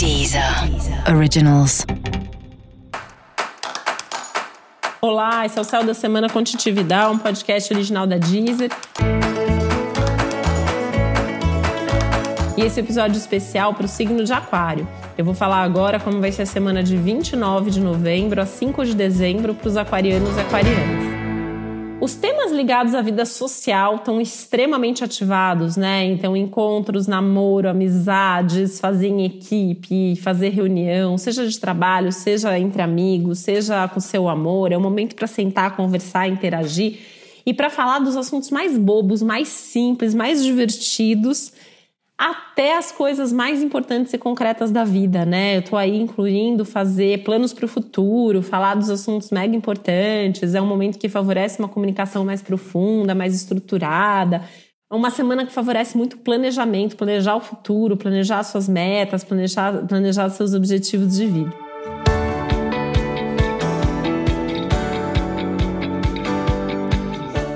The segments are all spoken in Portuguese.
Deezer Originals. Olá, esse é o Céu da Semana com Titi Vidal, um podcast original da Deezer. E esse episódio especial para o signo de Aquário. Eu vou falar agora como vai ser a semana de 29 de novembro a 5 de dezembro para os aquarianos e aquarianas. Os temas ligados à vida social estão extremamente ativados, né? Então, encontros, namoro, amizades, fazer em equipe, fazer reunião, seja de trabalho, seja entre amigos, seja com seu amor. É um momento para sentar, conversar, interagir e para falar dos assuntos mais bobos, mais simples, mais divertidos até as coisas mais importantes e concretas da vida, né? Eu tô aí incluindo fazer planos para o futuro, falar dos assuntos mega importantes. É um momento que favorece uma comunicação mais profunda, mais estruturada. É uma semana que favorece muito planejamento, planejar o futuro, planejar suas metas, planejar, planejar seus objetivos de vida.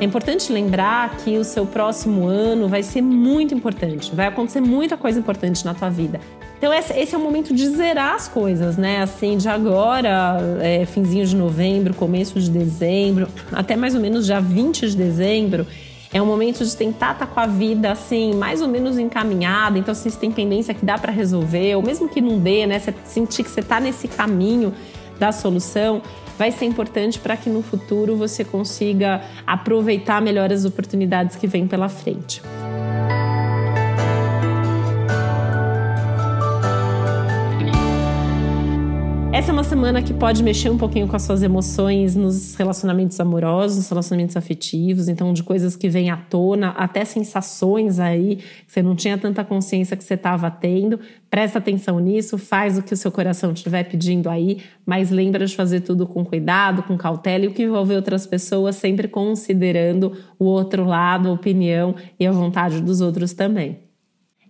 É importante lembrar que o seu próximo ano vai ser muito importante, vai acontecer muita coisa importante na tua vida. Então esse é o momento de zerar as coisas, né? Assim, de agora, é, finzinho de novembro, começo de dezembro, até mais ou menos já 20 de dezembro, é um momento de tentar estar tá com a vida assim, mais ou menos encaminhada. Então, se tem pendência que dá para resolver, ou mesmo que não dê, né? Você sentir que você está nesse caminho da solução, vai ser importante para que no futuro você consiga aproveitar melhor as oportunidades que vêm pela frente. Essa é uma semana que pode mexer um pouquinho com as suas emoções nos relacionamentos amorosos, nos relacionamentos afetivos, então de coisas que vêm à tona, até sensações aí que você não tinha tanta consciência que você estava tendo. Presta atenção nisso, faz o que o seu coração estiver pedindo aí, mas lembra de fazer tudo com cuidado, com cautela e o que envolver outras pessoas, sempre considerando o outro lado, a opinião e a vontade dos outros também.